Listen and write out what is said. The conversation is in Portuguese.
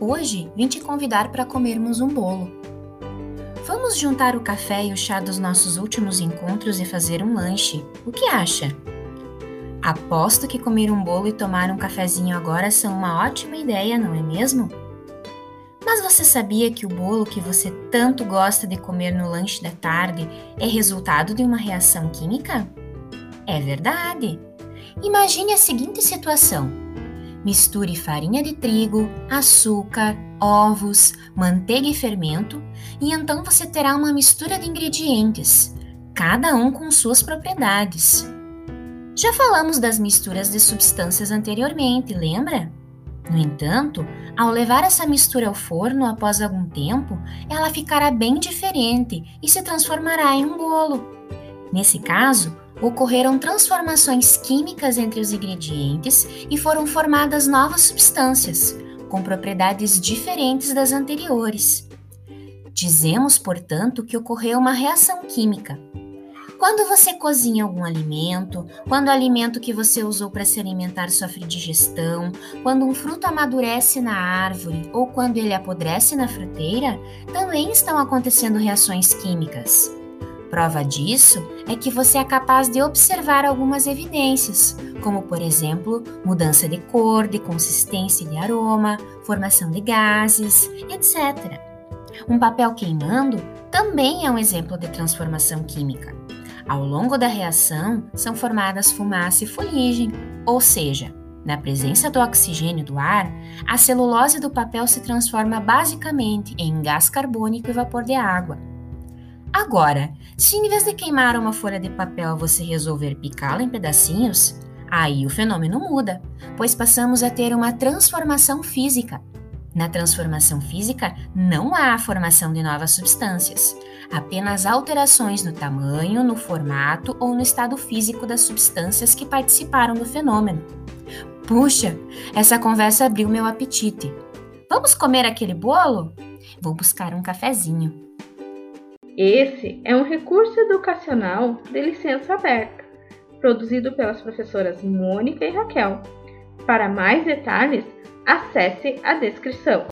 Hoje vim te convidar para comermos um bolo. Vamos juntar o café e o chá dos nossos últimos encontros e fazer um lanche. O que acha? Aposto que comer um bolo e tomar um cafezinho agora são uma ótima ideia, não é mesmo? Mas você sabia que o bolo que você tanto gosta de comer no lanche da tarde é resultado de uma reação química? É verdade! Imagine a seguinte situação: misture farinha de trigo, açúcar, ovos, manteiga e fermento, e então você terá uma mistura de ingredientes, cada um com suas propriedades. Já falamos das misturas de substâncias anteriormente, lembra? No entanto, ao levar essa mistura ao forno após algum tempo, ela ficará bem diferente e se transformará em um bolo. Nesse caso, ocorreram transformações químicas entre os ingredientes e foram formadas novas substâncias, com propriedades diferentes das anteriores. Dizemos, portanto, que ocorreu uma reação química. Quando você cozinha algum alimento, quando o alimento que você usou para se alimentar sofre digestão, quando um fruto amadurece na árvore ou quando ele apodrece na fruteira, também estão acontecendo reações químicas. Prova disso é que você é capaz de observar algumas evidências, como por exemplo, mudança de cor, de consistência e de aroma, formação de gases, etc. Um papel queimando também é um exemplo de transformação química. Ao longo da reação, são formadas fumaça e fuligem, ou seja, na presença do oxigênio do ar, a celulose do papel se transforma basicamente em gás carbônico e vapor de água. Agora, se em vez de queimar uma folha de papel você resolver picá-la em pedacinhos, aí o fenômeno muda, pois passamos a ter uma transformação física. Na transformação física, não há a formação de novas substâncias, apenas alterações no tamanho, no formato ou no estado físico das substâncias que participaram do fenômeno. Puxa, essa conversa abriu meu apetite. Vamos comer aquele bolo? Vou buscar um cafezinho. Esse é um recurso educacional de licença aberta, produzido pelas professoras Mônica e Raquel. Para mais detalhes, acesse a descrição.